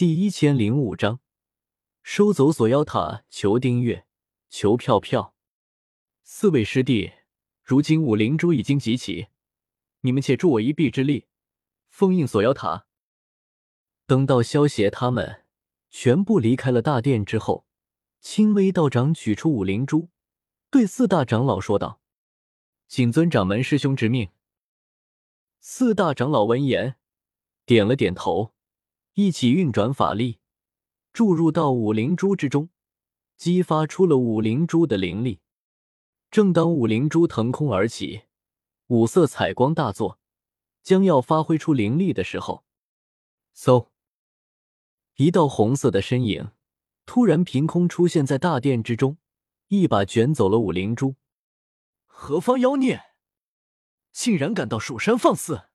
第一千零五章，收走锁妖塔，求订阅，求票票。四位师弟，如今五灵珠已经集齐，你们且助我一臂之力，封印锁妖塔。等到萧协他们全部离开了大殿之后，青微道长取出五灵珠，对四大长老说道：“谨遵掌门师兄之命。”四大长老闻言，点了点头。一起运转法力，注入到五灵珠之中，激发出了五灵珠的灵力。正当五灵珠腾空而起，五色彩光大作，将要发挥出灵力的时候，嗖！一道红色的身影突然凭空出现在大殿之中，一把卷走了五灵珠。何方妖孽，竟然敢到蜀山放肆！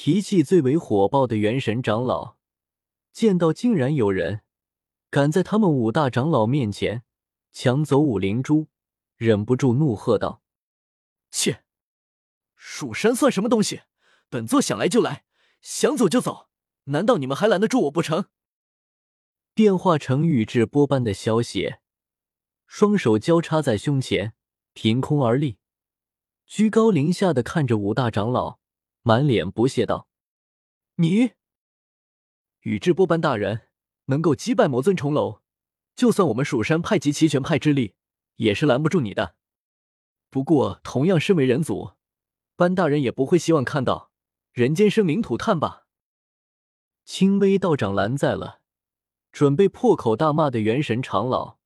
脾气最为火爆的元神长老，见到竟然有人敢在他们五大长老面前抢走五灵珠，忍不住怒喝道：“切！蜀山算什么东西？本座想来就来，想走就走，难道你们还拦得住我不成？”变化成宇智波般的消息，双手交叉在胸前，凭空而立，居高临下的看着五大长老。满脸不屑道：“你，宇智波斑大人能够击败魔尊重楼，就算我们蜀山派集齐全派之力，也是拦不住你的。不过，同样身为人族，班大人也不会希望看到人间生灵涂炭吧？”青微道长拦在了准备破口大骂的元神长老，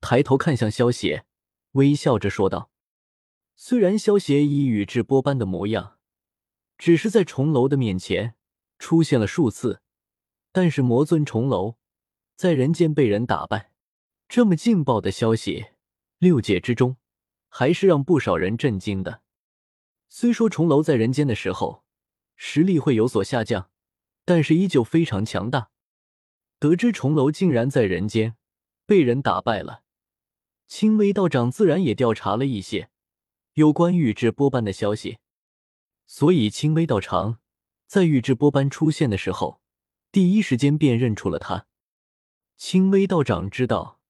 抬头看向萧邪，微笑着说道：“虽然萧邪以宇智波斑的模样。”只是在重楼的面前出现了数次，但是魔尊重楼在人间被人打败，这么劲爆的消息，六界之中还是让不少人震惊的。虽说重楼在人间的时候实力会有所下降，但是依旧非常强大。得知重楼竟然在人间被人打败了，青微道长自然也调查了一些有关宇智波斑的消息。所以，青微道长在宇智波斑出现的时候，第一时间便认出了他。青微道长知道，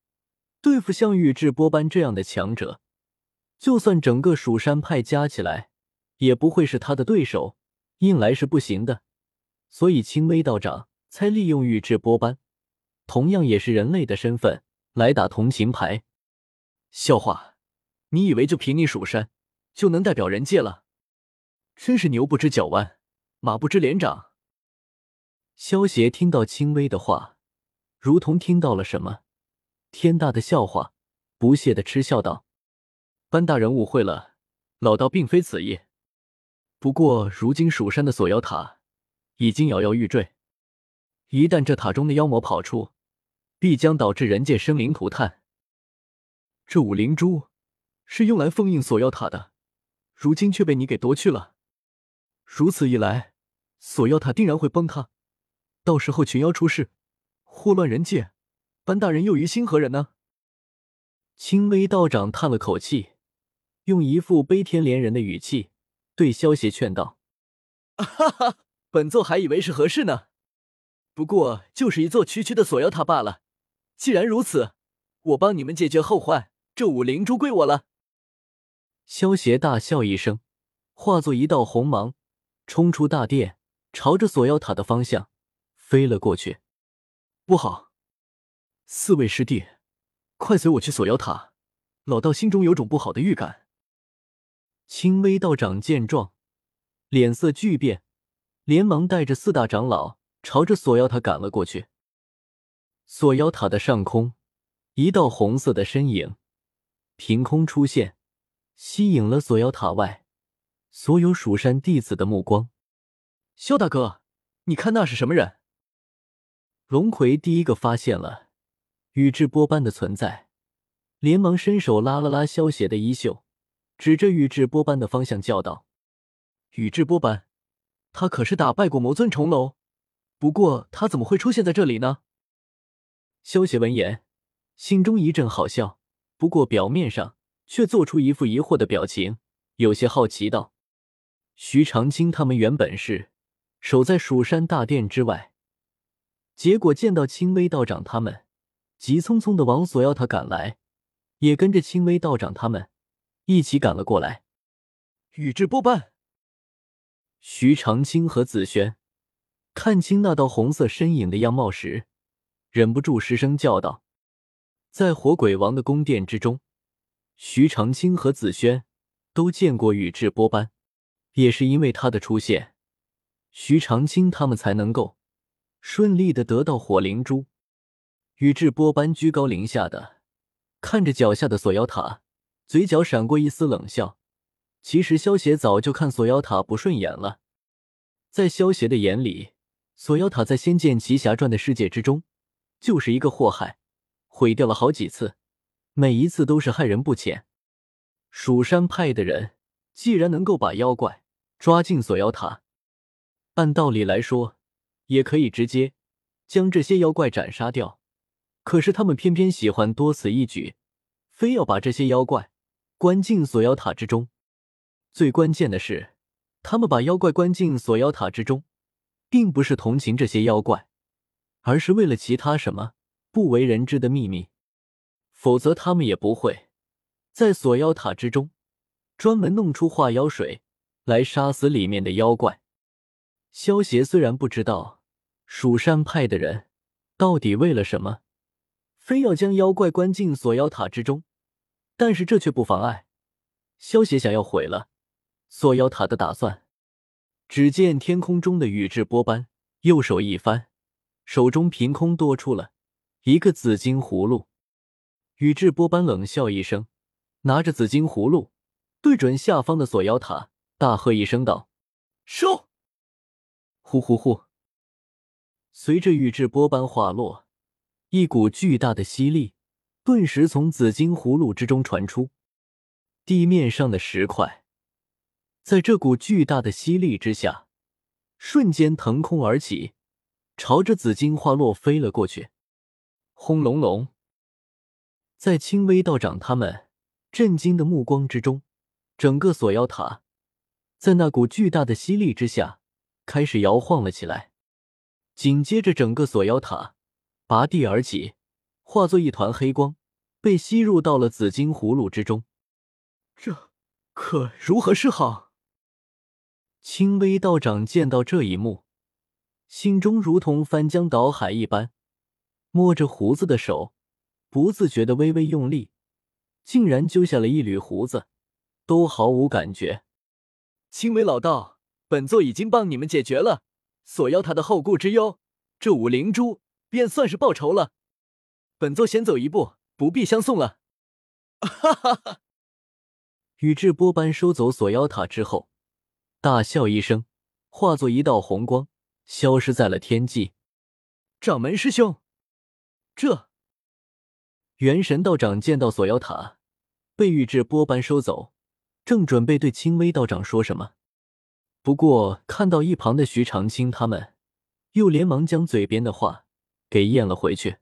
对付像宇智波斑这样的强者，就算整个蜀山派加起来，也不会是他的对手，硬来是不行的。所以，青微道长才利用宇智波斑，同样也是人类的身份来打同情牌。笑话！你以为就凭你蜀山就能代表人界了？真是牛不知脚弯，马不知脸长。萧协听到轻微的话，如同听到了什么天大的笑话，不屑的嗤笑道：“班大人误会了，老道并非此意。不过如今蜀山的锁妖塔已经摇摇欲坠，一旦这塔中的妖魔跑出，必将导致人界生灵涂炭。这五灵珠是用来封印锁妖塔的，如今却被你给夺去了。”如此一来，锁妖塔定然会崩塌，到时候群妖出世，祸乱人界，班大人又于心何忍呢？青微道长叹了口气，用一副悲天怜人的语气对萧邪劝道：“哈哈，本座还以为是何事呢，不过就是一座区区的锁妖塔罢了。既然如此，我帮你们解决后患，这五灵珠归我了。”萧邪大笑一声，化作一道红芒。冲出大殿，朝着锁妖塔的方向飞了过去。不好！四位师弟，快随我去锁妖塔！老道心中有种不好的预感。青微道长见状，脸色巨变，连忙带着四大长老朝着锁妖塔赶了过去。锁妖塔的上空，一道红色的身影凭空出现，吸引了锁妖塔外。所有蜀山弟子的目光，萧大哥，你看那是什么人？龙葵第一个发现了宇智波斑的存在，连忙伸手拉了拉萧邪的衣袖，指着宇智波斑的方向叫道：“宇智波斑，他可是打败过魔尊重楼，不过他怎么会出现在这里呢？”萧邪闻言，心中一阵好笑，不过表面上却做出一副疑惑的表情，有些好奇道。徐长卿他们原本是守在蜀山大殿之外，结果见到青微道长他们，急匆匆的往锁妖塔赶来，也跟着青微道长他们一起赶了过来。宇智波斑、徐长卿和紫萱看清那道红色身影的样貌时，忍不住失声叫道：“在火鬼王的宫殿之中，徐长卿和紫萱都见过宇智波斑，也是因为他的出现，徐长卿他们才能够。”顺利的得到火灵珠，宇智波斑居高临下的看着脚下的锁妖塔，嘴角闪过一丝冷笑。其实萧邪早就看锁妖塔不顺眼了，在萧邪的眼里，锁妖塔在《仙剑奇侠传》的世界之中就是一个祸害，毁掉了好几次，每一次都是害人不浅。蜀山派的人既然能够把妖怪抓进锁妖塔，按道理来说。也可以直接将这些妖怪斩杀掉，可是他们偏偏喜欢多此一举，非要把这些妖怪关进锁妖塔之中。最关键的是，他们把妖怪关进锁妖塔之中，并不是同情这些妖怪，而是为了其他什么不为人知的秘密。否则，他们也不会在锁妖塔之中专门弄出化妖水来杀死里面的妖怪。萧协虽然不知道。蜀山派的人到底为了什么，非要将妖怪关进锁妖塔之中？但是这却不妨碍萧协想要毁了锁妖塔的打算。只见天空中的宇智波斑右手一翻，手中凭空多出了一个紫金葫芦。宇智波斑冷笑一声，拿着紫金葫芦，对准下方的锁妖塔，大喝一声道：“收！”呼呼呼！随着宇智波斑滑落，一股巨大的吸力顿时从紫金葫芦之中传出。地面上的石块在这股巨大的吸力之下，瞬间腾空而起，朝着紫金花落飞了过去。轰隆隆！在青微道长他们震惊的目光之中，整个锁妖塔在那股巨大的吸力之下开始摇晃了起来。紧接着，整个锁妖塔拔地而起，化作一团黑光，被吸入到了紫金葫芦之中。这可如何是好？青微道长见到这一幕，心中如同翻江倒海一般，摸着胡子的手不自觉的微微用力，竟然揪下了一缕胡子，都毫无感觉。青微老道，本座已经帮你们解决了。锁妖塔的后顾之忧，这五灵珠便算是报仇了。本座先走一步，不必相送了。哈哈哈！宇智波斑收走锁妖塔之后，大笑一声，化作一道红光，消失在了天际。掌门师兄，这元神道长见到锁妖塔被宇智波斑收走，正准备对青微道长说什么。不过看到一旁的徐长卿，他们又连忙将嘴边的话给咽了回去。